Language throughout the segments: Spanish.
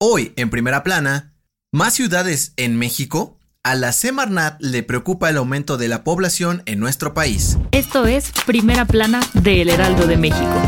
Hoy, en primera plana, más ciudades en México. A la Semarnat le preocupa el aumento de la población en nuestro país. Esto es Primera Plana de El Heraldo de México.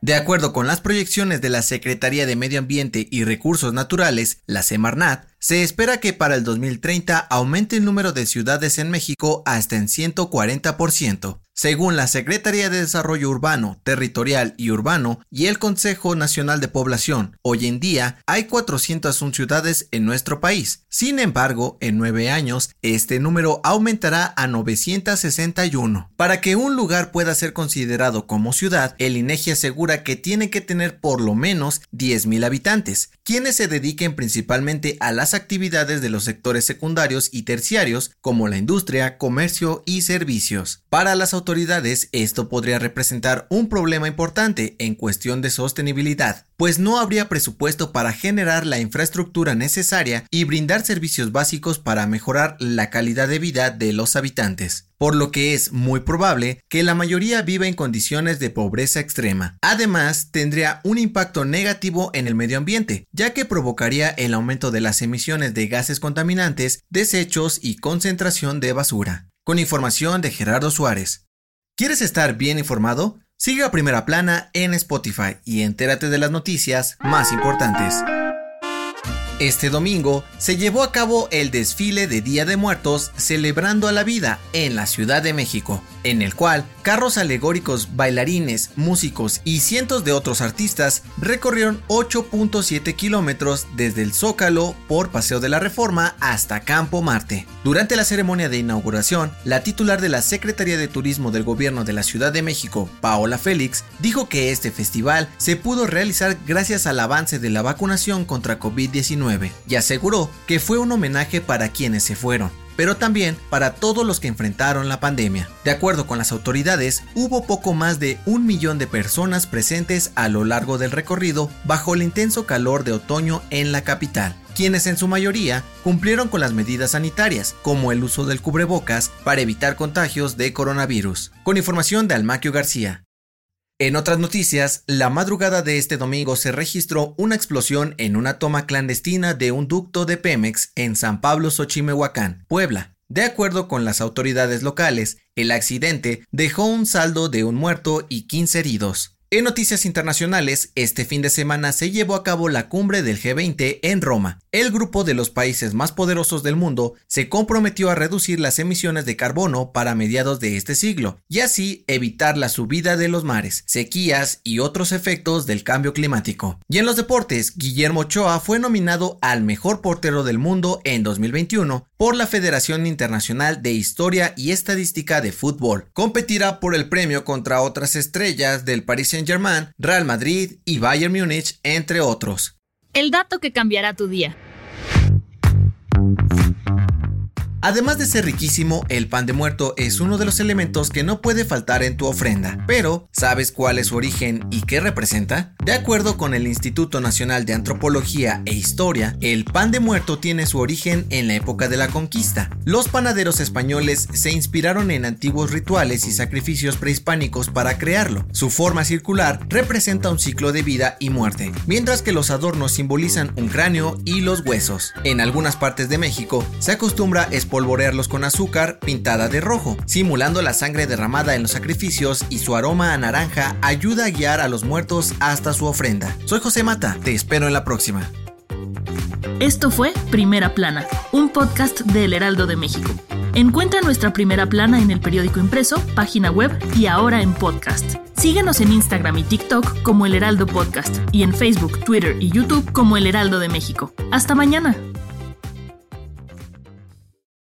De acuerdo con las proyecciones de la Secretaría de Medio Ambiente y Recursos Naturales, la Semarnat, se espera que para el 2030 aumente el número de ciudades en México hasta en 140%. Según la Secretaría de Desarrollo Urbano, Territorial y Urbano y el Consejo Nacional de Población, hoy en día hay 401 ciudades en nuestro país. Sin embargo, en nueve años, este número aumentará a 961. Para que un lugar pueda ser considerado como ciudad, el INEGI asegura que tiene que tener por lo menos 10.000 habitantes, quienes se dediquen principalmente a las actividades de los sectores secundarios y terciarios, como la industria, comercio y servicios. Para las autoridades, esto podría representar un problema importante en cuestión de sostenibilidad, pues no habría presupuesto para generar la infraestructura necesaria y brindar servicios básicos para mejorar la calidad de vida de los habitantes, por lo que es muy probable que la mayoría viva en condiciones de pobreza extrema. Además, tendría un impacto negativo en el medio ambiente, ya que provocaría el aumento de las emisiones de gases contaminantes, desechos y concentración de basura. Con información de Gerardo Suárez. ¿Quieres estar bien informado? Sigue a Primera Plana en Spotify y entérate de las noticias más importantes. Este domingo se llevó a cabo el desfile de Día de Muertos celebrando a la vida en la Ciudad de México, en el cual carros alegóricos, bailarines, músicos y cientos de otros artistas recorrieron 8.7 kilómetros desde el Zócalo por Paseo de la Reforma hasta Campo Marte. Durante la ceremonia de inauguración, la titular de la Secretaría de Turismo del Gobierno de la Ciudad de México, Paola Félix, dijo que este festival se pudo realizar gracias al avance de la vacunación contra COVID-19 y aseguró que fue un homenaje para quienes se fueron pero también para todos los que enfrentaron la pandemia. De acuerdo con las autoridades, hubo poco más de un millón de personas presentes a lo largo del recorrido bajo el intenso calor de otoño en la capital, quienes en su mayoría cumplieron con las medidas sanitarias, como el uso del cubrebocas para evitar contagios de coronavirus. Con información de Almaquio García. En otras noticias, la madrugada de este domingo se registró una explosión en una toma clandestina de un ducto de Pemex en San Pablo Xochimehuacán, Puebla. De acuerdo con las autoridades locales, el accidente dejó un saldo de un muerto y 15 heridos. En noticias internacionales, este fin de semana se llevó a cabo la cumbre del G20 en Roma. El grupo de los países más poderosos del mundo se comprometió a reducir las emisiones de carbono para mediados de este siglo y así evitar la subida de los mares, sequías y otros efectos del cambio climático. Y en los deportes, Guillermo Ochoa fue nominado al mejor portero del mundo en 2021 por la Federación Internacional de Historia y Estadística de Fútbol. Competirá por el premio contra otras estrellas del Paris Saint-Germain, Real Madrid y Bayern Múnich, entre otros. El dato que cambiará tu día. Además de ser riquísimo, el pan de muerto es uno de los elementos que no puede faltar en tu ofrenda. Pero, ¿sabes cuál es su origen y qué representa? De acuerdo con el Instituto Nacional de Antropología e Historia, el pan de muerto tiene su origen en la época de la conquista. Los panaderos españoles se inspiraron en antiguos rituales y sacrificios prehispánicos para crearlo. Su forma circular representa un ciclo de vida y muerte, mientras que los adornos simbolizan un cráneo y los huesos. En algunas partes de México se acostumbra espolvorearlos con azúcar pintada de rojo, simulando la sangre derramada en los sacrificios y su aroma a naranja ayuda a guiar a los muertos hasta su ofrenda. Soy José Mata, te espero en la próxima. Esto fue Primera Plana, un podcast de El Heraldo de México. Encuentra nuestra primera plana en el periódico impreso, página web y ahora en podcast. Síguenos en Instagram y TikTok como El Heraldo Podcast y en Facebook, Twitter y YouTube como El Heraldo de México. Hasta mañana.